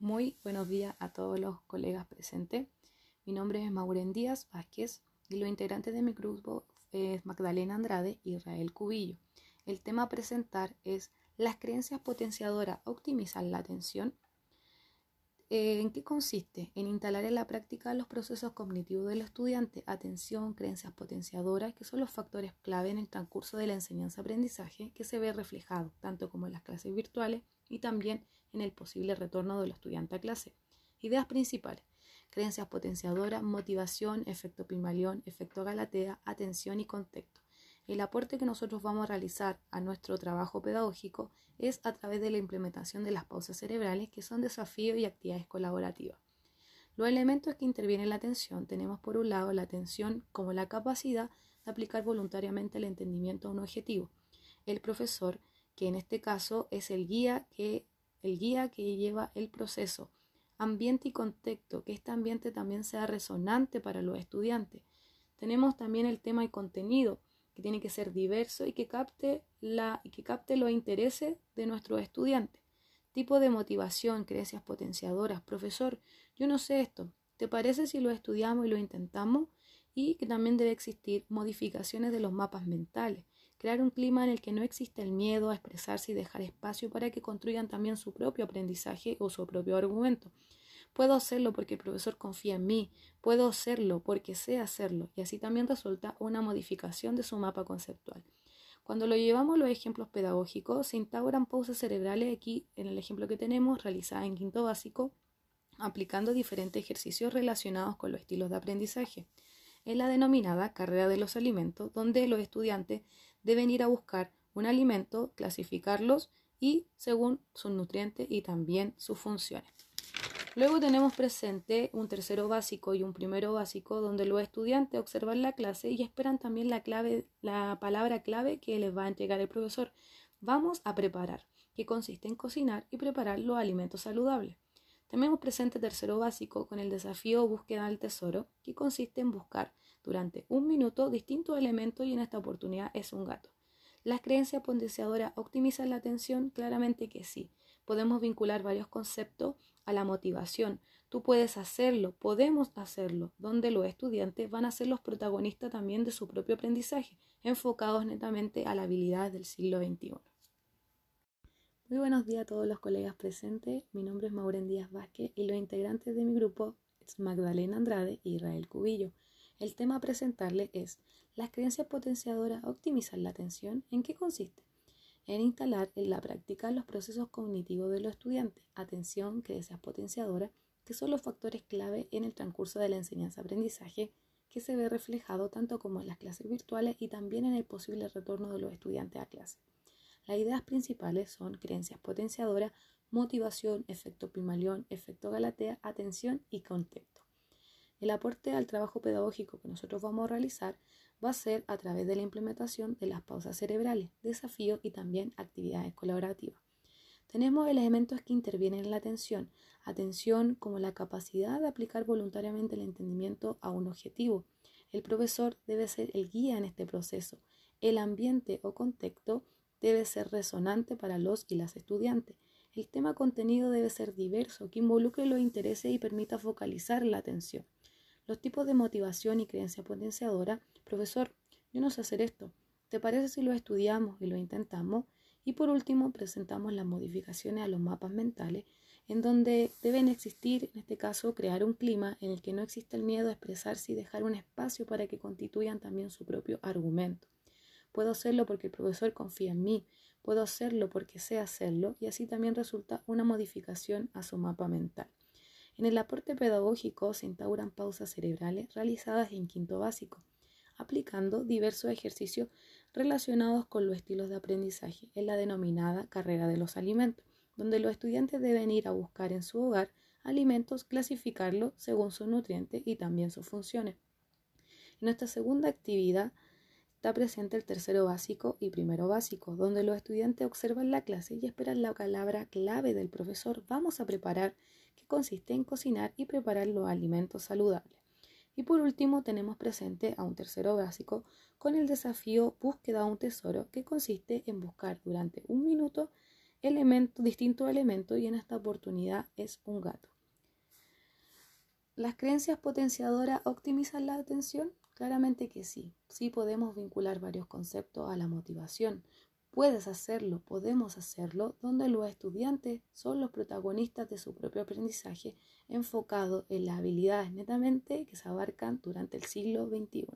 Muy buenos días a todos los colegas presentes. Mi nombre es Mauren Díaz Vázquez y los integrantes de mi grupo es Magdalena Andrade y Israel Cubillo. El tema a presentar es las creencias potenciadoras optimizan la atención. Eh, ¿En qué consiste? En instalar en la práctica los procesos cognitivos del estudiante, atención, creencias potenciadoras, que son los factores clave en el transcurso de la enseñanza-aprendizaje que se ve reflejado tanto como en las clases virtuales y también en el posible retorno del estudiante a clase. Ideas principales. Creencias potenciadoras, motivación, efecto Pimalión, efecto Galatea, atención y contexto. El aporte que nosotros vamos a realizar a nuestro trabajo pedagógico es a través de la implementación de las pausas cerebrales, que son desafíos y actividades colaborativas. Los elementos que intervienen en la atención tenemos por un lado la atención como la capacidad de aplicar voluntariamente el entendimiento a un objetivo. El profesor, que en este caso es el guía que, el guía que lleva el proceso. Ambiente y contexto, que este ambiente también sea resonante para los estudiantes. Tenemos también el tema y contenido, que tiene que ser diverso y que capte, la, que capte los intereses de nuestros estudiantes. Tipo de motivación, creencias potenciadoras. Profesor, yo no sé esto. ¿Te parece si lo estudiamos y lo intentamos? Y que también debe existir modificaciones de los mapas mentales. Crear un clima en el que no exista el miedo a expresarse y dejar espacio para que construyan también su propio aprendizaje o su propio argumento. Puedo hacerlo porque el profesor confía en mí, puedo hacerlo porque sé hacerlo y así también resulta una modificación de su mapa conceptual. Cuando lo llevamos los ejemplos pedagógicos, se instauran pausas cerebrales aquí en el ejemplo que tenemos, realizada en quinto básico, aplicando diferentes ejercicios relacionados con los estilos de aprendizaje. En la denominada carrera de los alimentos, donde los estudiantes deben ir a buscar un alimento, clasificarlos y según sus nutrientes y también sus funciones. Luego tenemos presente un tercero básico y un primero básico donde los estudiantes observan la clase y esperan también la clave, la palabra clave que les va a entregar el profesor. Vamos a preparar, que consiste en cocinar y preparar los alimentos saludables. Tenemos presente tercero básico con el desafío búsqueda del tesoro, que consiste en buscar durante un minuto distintos elementos y en esta oportunidad es un gato. ¿Las creencias potenciadoras optimizan la atención? Claramente que sí. Podemos vincular varios conceptos a la motivación. Tú puedes hacerlo, podemos hacerlo, donde los estudiantes van a ser los protagonistas también de su propio aprendizaje, enfocados netamente a la habilidad del siglo XXI. Muy buenos días a todos los colegas presentes. Mi nombre es Mauren Díaz Vázquez y los integrantes de mi grupo es Magdalena Andrade y Israel Cubillo. El tema a presentarle es ¿Las creencias potenciadoras optimizan la atención? ¿En qué consiste? en instalar en la práctica los procesos cognitivos de los estudiantes, atención, creencias potenciadoras, que son los factores clave en el transcurso de la enseñanza-aprendizaje que se ve reflejado tanto como en las clases virtuales y también en el posible retorno de los estudiantes a clase. Las ideas principales son creencias potenciadoras, motivación, efecto Pimalión, efecto Galatea, atención y contexto. El aporte al trabajo pedagógico que nosotros vamos a realizar va a ser a través de la implementación de las pausas cerebrales, desafíos y también actividades colaborativas. Tenemos elementos que intervienen en la atención, atención como la capacidad de aplicar voluntariamente el entendimiento a un objetivo. El profesor debe ser el guía en este proceso. El ambiente o contexto debe ser resonante para los y las estudiantes. El tema contenido debe ser diverso, que involucre los intereses y permita focalizar la atención. Los tipos de motivación y creencia potenciadora. Profesor, yo no sé hacer esto. ¿Te parece si lo estudiamos y lo intentamos? Y por último, presentamos las modificaciones a los mapas mentales, en donde deben existir, en este caso, crear un clima en el que no exista el miedo a expresarse y dejar un espacio para que constituyan también su propio argumento. Puedo hacerlo porque el profesor confía en mí, puedo hacerlo porque sé hacerlo y así también resulta una modificación a su mapa mental. En el aporte pedagógico se instauran pausas cerebrales realizadas en quinto básico, aplicando diversos ejercicios relacionados con los estilos de aprendizaje en la denominada carrera de los alimentos, donde los estudiantes deben ir a buscar en su hogar alimentos, clasificarlos según sus nutrientes y también sus funciones. En nuestra segunda actividad está presente el tercero básico y primero básico, donde los estudiantes observan la clase y esperan la palabra clave del profesor. Vamos a preparar que consiste en cocinar y preparar los alimentos saludables. Y por último tenemos presente a un tercero básico con el desafío búsqueda de un tesoro que consiste en buscar durante un minuto elementos, distintos elementos y en esta oportunidad es un gato. ¿Las creencias potenciadoras optimizan la atención? Claramente que sí. Sí podemos vincular varios conceptos a la motivación. Puedes hacerlo, podemos hacerlo, donde los estudiantes son los protagonistas de su propio aprendizaje enfocado en las habilidades netamente que se abarcan durante el siglo XXI.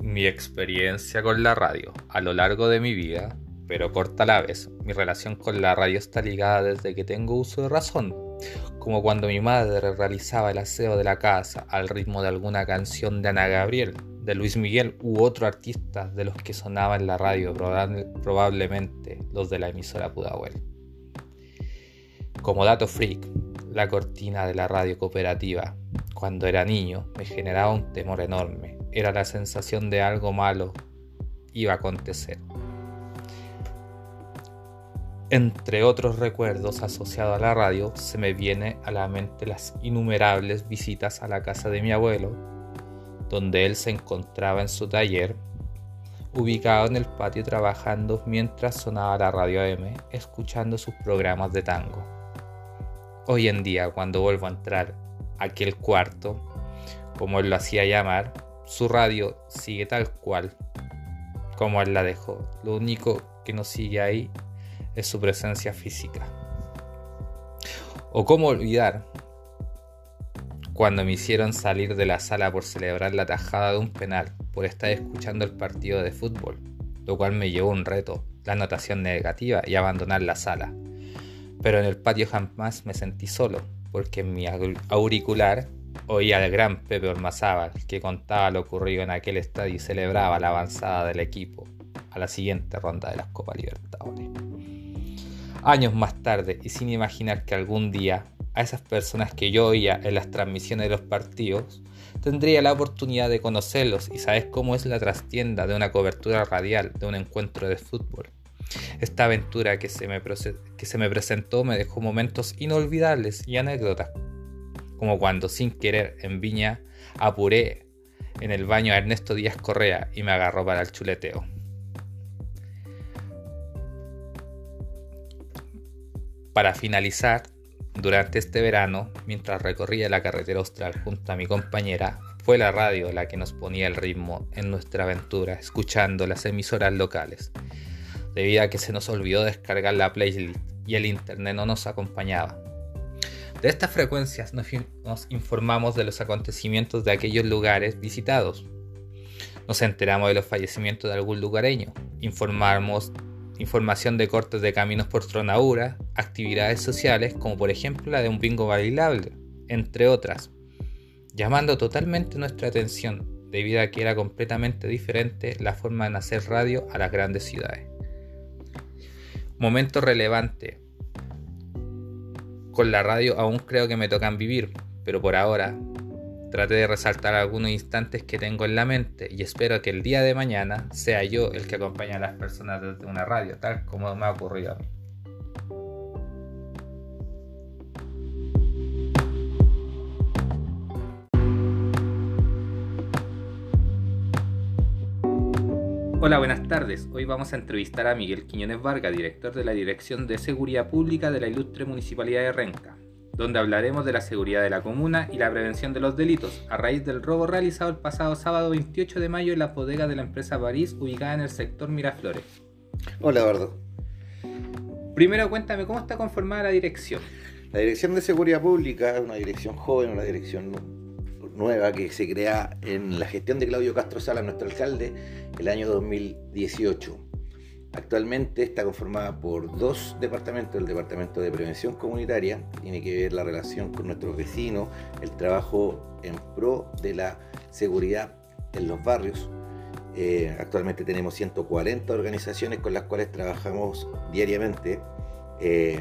Mi experiencia con la radio a lo largo de mi vida, pero corta a la vez, mi relación con la radio está ligada desde que tengo uso de razón, como cuando mi madre realizaba el aseo de la casa al ritmo de alguna canción de Ana Gabriel, de Luis Miguel u otro artista de los que sonaba en la radio, probablemente los de la emisora Pudahuel. Como dato freak, la cortina de la radio cooperativa, cuando era niño, me generaba un temor enorme era la sensación de algo malo iba a acontecer. Entre otros recuerdos asociados a la radio, se me viene a la mente las innumerables visitas a la casa de mi abuelo, donde él se encontraba en su taller, ubicado en el patio trabajando mientras sonaba la radio AM, escuchando sus programas de tango. Hoy en día, cuando vuelvo a entrar a aquel cuarto, como él lo hacía llamar, su radio sigue tal cual como él la dejó. Lo único que no sigue ahí es su presencia física. O cómo olvidar cuando me hicieron salir de la sala por celebrar la tajada de un penal, por estar escuchando el partido de fútbol, lo cual me llevó un reto, la anotación negativa y abandonar la sala. Pero en el patio jamás me sentí solo, porque en mi auricular Oía al gran Pepe Ormazábal, que contaba lo ocurrido en aquel estadio y celebraba la avanzada del equipo a la siguiente ronda de las Copa Libertadores. Años más tarde, y sin imaginar que algún día a esas personas que yo oía en las transmisiones de los partidos, tendría la oportunidad de conocerlos y saber cómo es la trastienda de una cobertura radial de un encuentro de fútbol. Esta aventura que se me, que se me presentó me dejó momentos inolvidables y anécdotas como cuando sin querer en Viña apuré en el baño a Ernesto Díaz Correa y me agarró para el chuleteo. Para finalizar, durante este verano, mientras recorría la carretera austral junto a mi compañera, fue la radio la que nos ponía el ritmo en nuestra aventura, escuchando las emisoras locales, debido a que se nos olvidó descargar la playlist y el internet no nos acompañaba. De estas frecuencias nos, informamos de los acontecimientos de aquellos lugares visitados. Nos enteramos de los fallecimientos de algún lugareño. Informamos información de cortes de caminos por Tronaura, actividades sociales como por ejemplo la de un bingo bailable, entre otras, llamando totalmente nuestra atención debido a que era completamente diferente la forma de hacer radio a las grandes ciudades. Momento relevante con la radio aún creo que me tocan vivir, pero por ahora trate de resaltar algunos instantes que tengo en la mente y espero que el día de mañana sea yo el que acompañe a las personas desde una radio, tal como me ha ocurrido a mí. Hola, buenas tardes. Hoy vamos a entrevistar a Miguel Quiñones Vargas, director de la Dirección de Seguridad Pública de la Ilustre Municipalidad de Renca, donde hablaremos de la seguridad de la comuna y la prevención de los delitos a raíz del robo realizado el pasado sábado 28 de mayo en la bodega de la empresa París ubicada en el sector Miraflores. Hola, Eduardo. Primero cuéntame cómo está conformada la dirección. La Dirección de Seguridad Pública es una dirección joven, una dirección nueva que se crea en la gestión de Claudio Castro Sala, nuestro alcalde, el año 2018. Actualmente está conformada por dos departamentos, el Departamento de Prevención Comunitaria, tiene que ver la relación con nuestros vecinos, el trabajo en pro de la seguridad en los barrios. Eh, actualmente tenemos 140 organizaciones con las cuales trabajamos diariamente. Eh,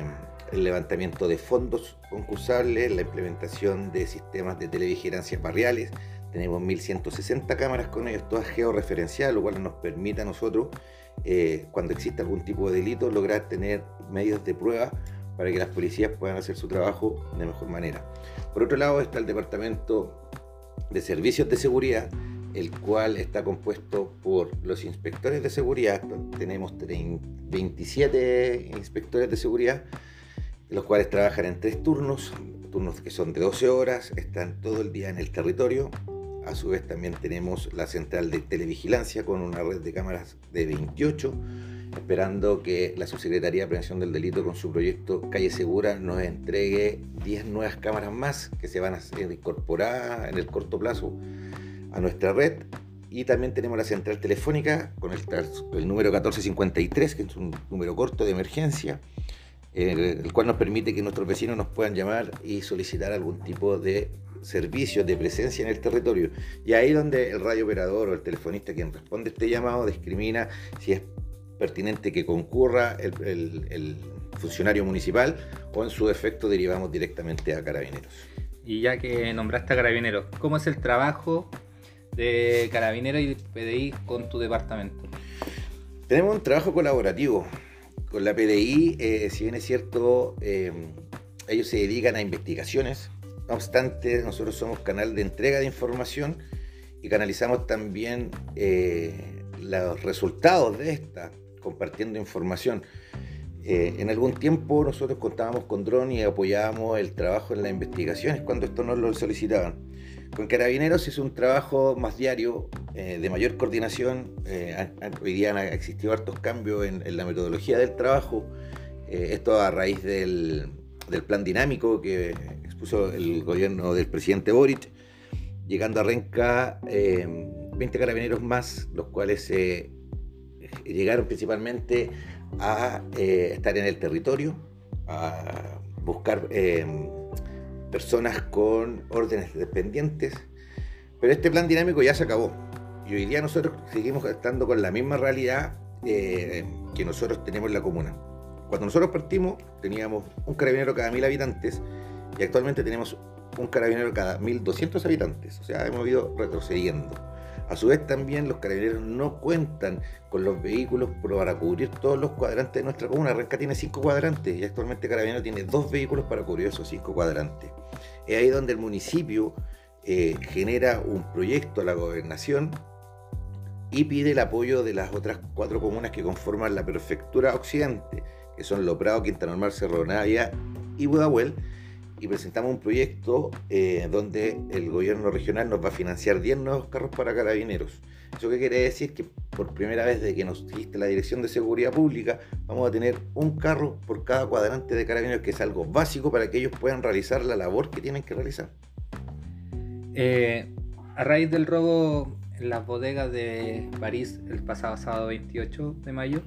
el levantamiento de fondos concursables, la implementación de sistemas de televigilancia barriales. Tenemos 1160 cámaras con ellos, todas georreferenciadas, lo cual nos permite a nosotros, eh, cuando exista algún tipo de delito, lograr tener medios de prueba para que las policías puedan hacer su trabajo de mejor manera. Por otro lado está el departamento de servicios de seguridad, el cual está compuesto por los inspectores de seguridad. Tenemos 27 inspectores de seguridad, los cuales trabajan en tres turnos, turnos que son de 12 horas, están todo el día en el territorio. A su vez también tenemos la central de televigilancia con una red de cámaras de 28 esperando que la Subsecretaría de Prevención del Delito con su proyecto Calle Segura nos entregue 10 nuevas cámaras más que se van a incorporar en el corto plazo a nuestra red. Y también tenemos la central telefónica con el, número 1453, que es un número corto de emergencia, el cual nos permite que nuestros vecinos nos puedan llamar y solicitar algún tipo de servicio de presencia en el territorio. Y ahí donde el radio operador o el telefonista quien responde este llamado discrimina si es pertinente que concurra el, funcionario municipal o en su defecto derivamos directamente a carabineros. Y ya que nombraste a carabineros, ¿cómo es el trabajo de carabineros y PDI con tu departamento? Tenemos un trabajo colaborativo. Con la PDI, eh, si bien es cierto, eh, ellos se dedican a investigaciones, no obstante, nosotros somos canal de entrega de información y canalizamos también eh, los resultados de esta compartiendo información. Eh, en algún tiempo nosotros contábamos con dron y apoyábamos el trabajo en las investigaciones cuando esto nos lo solicitaban. Con Carabineros es un trabajo más diario, eh, de mayor coordinación. Hoy día han existido hartos cambios en, la metodología del trabajo. esto a raíz del, plan dinámico que expuso el gobierno del presidente Boric, llegando a Renca 20 carabineros más, los cuales se llegaron principalmente a eh, estar en el territorio, a buscar eh, personas con órdenes dependientes, pero este plan dinámico ya se acabó y hoy día nosotros seguimos estando con la misma realidad eh, que nosotros tenemos en la comuna. Cuando nosotros partimos teníamos un carabinero cada mil habitantes y actualmente tenemos un carabinero cada 1200 habitantes, o sea, hemos ido retrocediendo. A su vez también los carabineros no cuentan con los vehículos para cubrir todos los cuadrantes de nuestra comuna. Renca tiene cinco cuadrantes y actualmente Carabinero tiene dos vehículos para cubrir esos cinco cuadrantes. Es ahí donde el municipio eh, genera un proyecto a la gobernación y pide el apoyo de las otras cuatro comunas que conforman la prefectura occidente, que son Loprado, Quinta Normal, Cerro Navia y Budahuel, y presentamos un proyecto eh, donde el gobierno regional nos va a financiar 10 nuevos carros para carabineros. ¿Eso qué quiere decir? Que por primera vez desde que nos existe la Dirección de Seguridad Pública, vamos a tener un carro por cada cuadrante de carabineros, que es algo básico para que ellos puedan realizar la labor que tienen que realizar. Eh, a raíz del robo en las bodegas de París el pasado sábado 28 de mayo,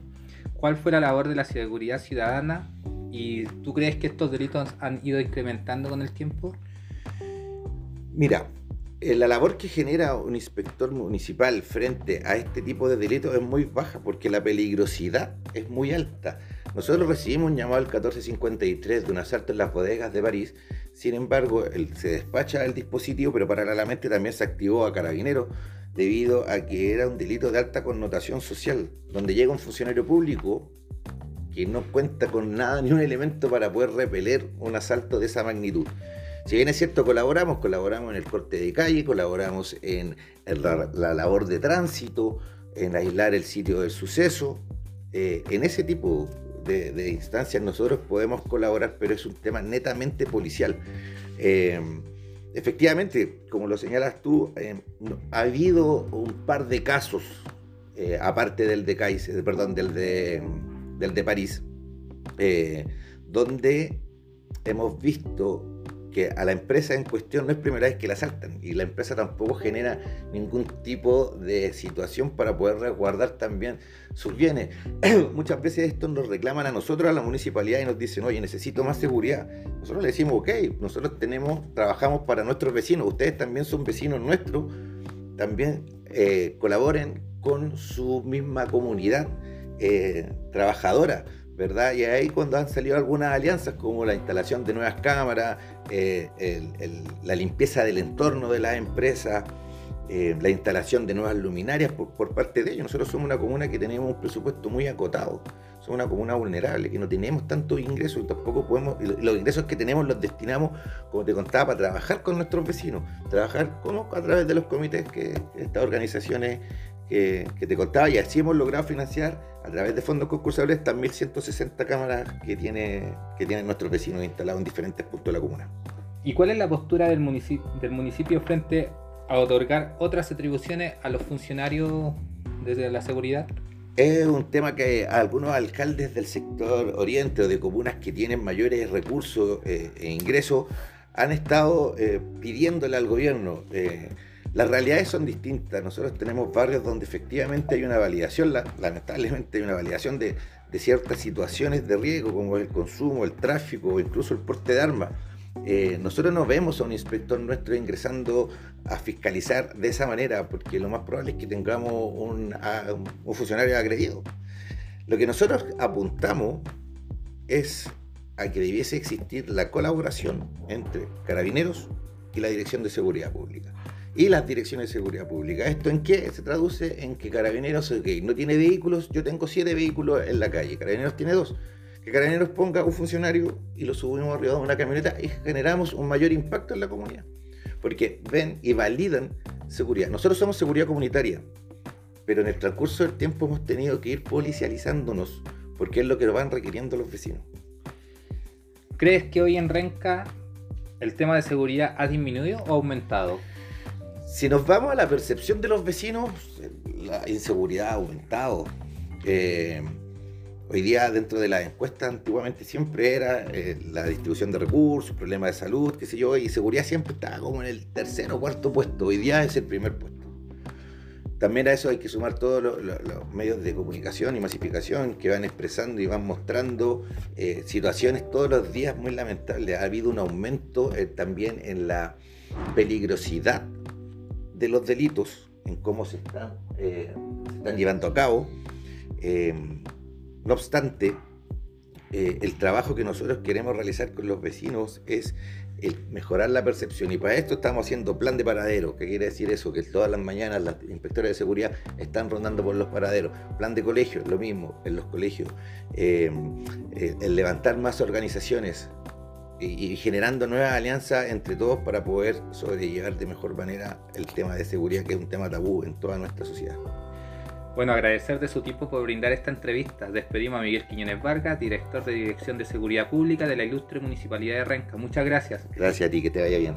¿cuál fue la labor de la seguridad ciudadana ¿Y tú crees que estos delitos han ido incrementando con el tiempo? Mira, eh, la labor que genera un inspector municipal frente a este tipo de delitos es muy baja porque la peligrosidad es muy alta. Nosotros recibimos un llamado al 1453 de un asalto en las bodegas de París, sin embargo, se despacha el dispositivo, pero paralelamente también se activó a carabineros debido a que era un delito de alta connotación social, donde llega un funcionario público que no cuenta con nada ni un elemento para poder repeler un asalto de esa magnitud. Si bien es cierto, colaboramos, colaboramos en el corte de calle, colaboramos en la, labor de tránsito, en aislar el sitio del suceso. Eh, en ese tipo de, instancias nosotros podemos colaborar, pero es un tema netamente policial. Eh, efectivamente, como lo señalas tú, eh, ha habido un par de casos, aparte del de Kaiser, perdón, del de del de París, eh, donde hemos visto que a la empresa en cuestión no es primera vez que la asaltan y la empresa tampoco genera ningún tipo de situación para poder resguardar también sus bienes. Muchas veces esto nos reclaman a nosotros, a la municipalidad, y nos dicen, oye, necesito más seguridad. Nosotros le decimos, ok, nosotros tenemos, trabajamos para nuestros vecinos, ustedes también son vecinos nuestros, también eh, colaboren con su misma comunidad eh, trabajadora, ¿verdad? Y ahí cuando han salido algunas alianzas como la instalación de nuevas cámaras, eh, la limpieza del entorno de las empresas, eh, la instalación de nuevas luminarias por, parte de ellos. Nosotros somos una comuna que tenemos un presupuesto muy acotado, somos una comuna vulnerable, que no tenemos tantos ingresos y tampoco podemos, los ingresos que tenemos los destinamos, como te contaba, para trabajar con nuestros vecinos, trabajar como a través de los comités que estas organizaciones que, que, te contaba y así hemos logrado financiar a través de fondos concursables estas 1.160 cámaras que, tiene, que tienen nuestros vecinos instalados en diferentes puntos de la comuna. ¿Y cuál es la postura del municipio, del municipio frente a otorgar otras atribuciones a los funcionarios desde la seguridad? Es un tema que algunos alcaldes del sector oriente o de comunas que tienen mayores recursos eh, e ingresos han estado eh, pidiéndole al gobierno. Eh, las realidades son distintas. Nosotros tenemos barrios donde efectivamente hay una validación, lamentablemente hay una validación de, ciertas situaciones de riesgo, como el consumo, el tráfico o incluso el porte de armas eh, nosotros no vemos a un inspector nuestro ingresando a fiscalizar de esa manera, porque lo más probable es que tengamos un, un funcionario agredido. Lo que nosotros apuntamos es a que debiese existir la colaboración entre carabineros y la Dirección de Seguridad Pública. Y las direcciones de seguridad pública. ¿Esto en qué? Se traduce en que Carabineros no tiene vehículos, yo tengo siete vehículos en la calle, Carabineros tiene dos que Carabineros ponga un funcionario y lo subimos arriba de una camioneta y generamos un mayor impacto en la comunidad. Porque ven y validan seguridad. Nosotros somos seguridad comunitaria, pero en el transcurso del tiempo hemos tenido que ir policializándonos, porque es lo que nos van requiriendo los vecinos. ¿Crees que hoy en Renca el tema de seguridad ha disminuido o aumentado? Si nos vamos a la percepción de los vecinos, la inseguridad ha aumentado. Eh, Hoy día dentro de las encuestas antiguamente siempre era eh, la distribución de recursos, problemas de salud, qué sé yo, y seguridad siempre estaba como en el tercer o cuarto puesto. Hoy día es el primer puesto. También a eso hay que sumar todos los, medios de comunicación y masificación que van expresando y van mostrando eh, situaciones todos los días muy lamentables. Ha habido un aumento también en la peligrosidad de los delitos, en cómo se están, se están llevando a cabo. No obstante, eh, el trabajo que nosotros queremos realizar con los vecinos es el mejorar la percepción. Y para esto estamos haciendo plan de paradero, que quiere decir eso, que todas las mañanas las inspectores de seguridad están rondando por los paraderos, plan de colegio, lo mismo en los colegios, eh, eh, el levantar más organizaciones y, y generando nuevas alianzas entre todos para poder sobrellevar de mejor manera el tema de seguridad, que es un tema tabú en toda nuestra sociedad. Bueno, agradecer de su tiempo por brindar esta entrevista. Despedimos a Miguel Quiñones Vargas, director de Dirección de Seguridad Pública de la Ilustre Municipalidad de Renca. Muchas gracias. Gracias a ti, que te vaya bien.